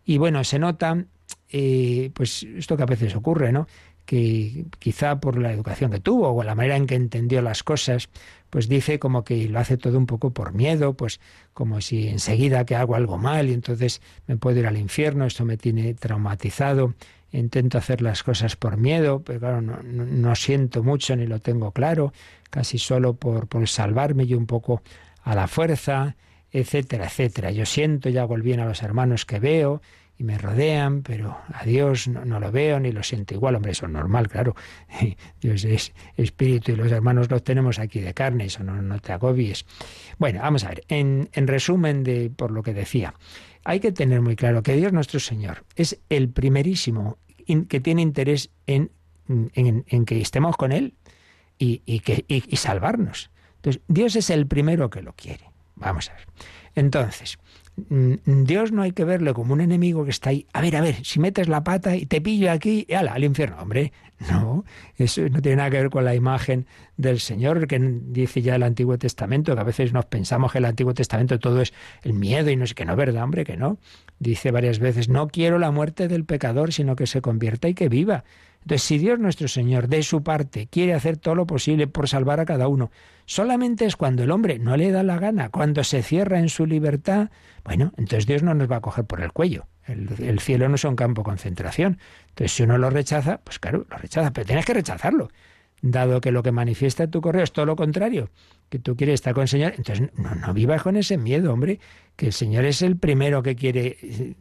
Y bueno, se nota, eh, pues esto que a veces ocurre, ¿no? Que quizá por la educación que tuvo o la manera en que entendió las cosas, pues dice como que lo hace todo un poco por miedo, pues como si enseguida que hago algo mal y entonces me puedo ir al infierno, esto me tiene traumatizado, intento hacer las cosas por miedo, pero claro, no, siento mucho ni lo tengo claro, casi solo por, por salvarme yo un poco a la fuerza, etcétera, etcétera. Yo siento y hago el bien a los hermanos que veo, y me rodean, pero a Dios no, lo veo ni lo siento igual. Hombre, eso es normal, claro. Dios es espíritu y los hermanos los tenemos aquí de carne, eso no, no te agobies. Bueno, vamos a ver, en, en resumen de por lo que decía, hay que tener muy claro que Dios nuestro Señor es el primerísimo que tiene interés en, en, que estemos con Él y, y que, y, salvarnos. Entonces, Dios es el primero que lo quiere. Vamos a ver. Entonces, Dios no hay que verle como un enemigo que está ahí. A ver, a ver, si metes la pata y te pillo aquí, y ala, al infierno. Hombre, no, eso no tiene nada que ver con la imagen del Señor que dice ya el Antiguo Testamento, que a veces nos pensamos que el Antiguo Testamento todo es el miedo y no sé que no, ¿verdad? Hombre, que no. Dice varias veces, no quiero la muerte del pecador, sino que se convierta y que viva. Entonces, si Dios nuestro Señor, de su parte, quiere hacer todo lo posible por salvar a cada uno, solamente es cuando el hombre no le da la gana, cuando se cierra en su libertad, bueno, entonces Dios no nos va a coger por el cuello. El, cielo no es un campo de concentración. Entonces, si uno lo rechaza, pues claro, lo rechaza, pero tienes que rechazarlo. Dado que lo que manifiesta tu correo es todo lo contrario, que tú quieres estar con el Señor, entonces no, no vivas con ese miedo, hombre, que el Señor es el primero que quiere eh,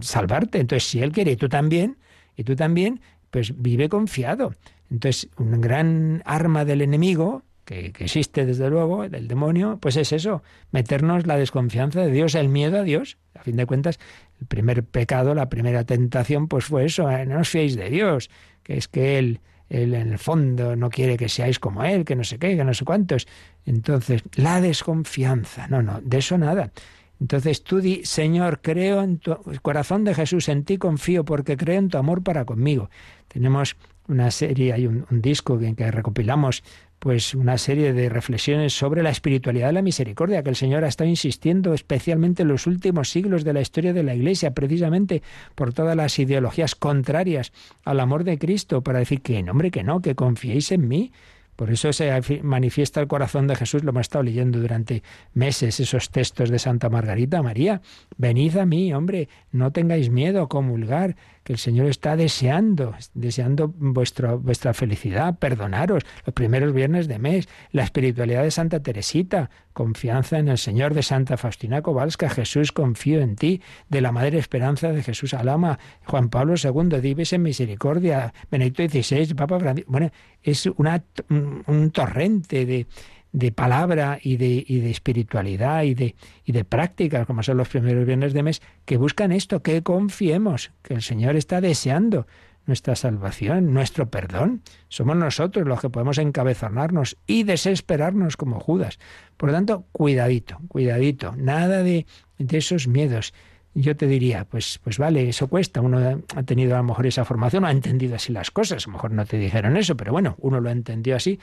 salvarte. Entonces, si Él quiere y tú también, y tú también, pues vive confiado. Entonces, un gran arma del enemigo, que, existe desde luego, del demonio, pues es eso, meternos la desconfianza de Dios, el miedo a Dios. A fin de cuentas, el primer pecado, la primera tentación, pues fue eso, ¿eh? no os fiéis de Dios, que es que Él, Él en el fondo no quiere que seáis como Él, que no sé qué, que no sé cuántos. Entonces, la desconfianza, no, no, de eso nada. Entonces tú di, Señor, creo en tu corazón de Jesús, en ti confío porque creo en tu amor para conmigo. Tenemos una serie, hay un, disco en que recopilamos pues una serie de reflexiones sobre la espiritualidad de la misericordia que el Señor ha estado insistiendo especialmente en los últimos siglos de la historia de la Iglesia, precisamente por todas las ideologías contrarias al amor de Cristo, para decir que, no, hombre, que no, que confiéis en mí, por eso se manifiesta el corazón de Jesús, lo hemos estado leyendo durante meses, esos textos de Santa Margarita María. Venid a mí, hombre, no tengáis miedo a comulgar, que el Señor está deseando, deseando vuestra felicidad, perdonaros, los primeros viernes de mes, la espiritualidad de Santa Teresita, confianza en el Señor de Santa Faustina Kowalska, Jesús, confío en ti, de la Madre Esperanza de Jesús Alama, Juan Pablo II, dives en misericordia, Benedicto XVI, Papa Francisco. Bueno, es una, un torrente de de palabra y de, y de espiritualidad y de, y de prácticas, como son los primeros viernes de mes, que buscan esto, que confiemos, que el Señor está deseando nuestra salvación, nuestro perdón. Somos nosotros los que podemos encabezonarnos y desesperarnos como Judas. Por lo tanto, cuidadito, cuidadito, nada de, de esos miedos. Yo te diría, pues, pues vale, eso cuesta. Uno ha tenido a lo mejor esa formación, ha entendido así las cosas. A lo mejor no te dijeron eso, pero bueno, uno lo entendió así.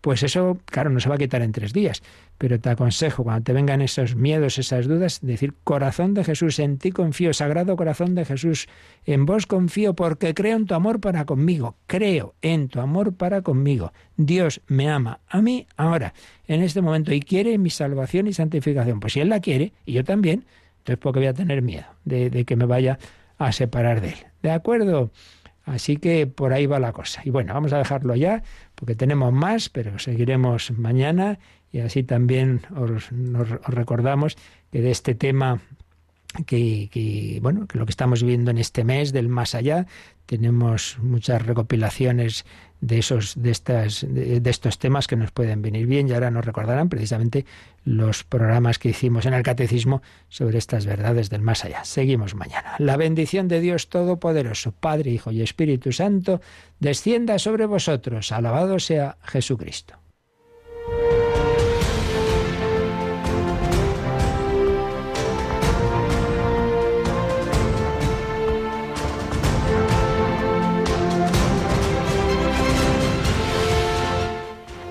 Pues eso, claro, no se va a quitar en tres días. Pero te aconsejo, cuando te vengan esos miedos, esas dudas, decir, corazón de Jesús, en ti confío, sagrado corazón de Jesús, en vos confío porque creo en tu amor para conmigo, creo en tu amor para conmigo. Dios me ama a mí ahora, en este momento, y quiere mi salvación y santificación. Pues si Él la quiere, y yo también, entonces ¿por qué voy a tener miedo de, de que me vaya a separar de Él? ¿De acuerdo? Así que por ahí va la cosa. Y bueno, vamos a dejarlo ya, porque tenemos más, pero seguiremos mañana y así también os, nos, recordamos que de este tema que, bueno que lo que estamos viviendo en este mes del más allá tenemos muchas recopilaciones de esos de estas de, estos temas que nos pueden venir bien y ahora nos recordarán precisamente los programas que hicimos en el catecismo sobre estas verdades del más allá. Seguimos mañana. La bendición de Dios todopoderoso, Padre, Hijo y Espíritu Santo, descienda sobre vosotros. Alabado sea Jesucristo.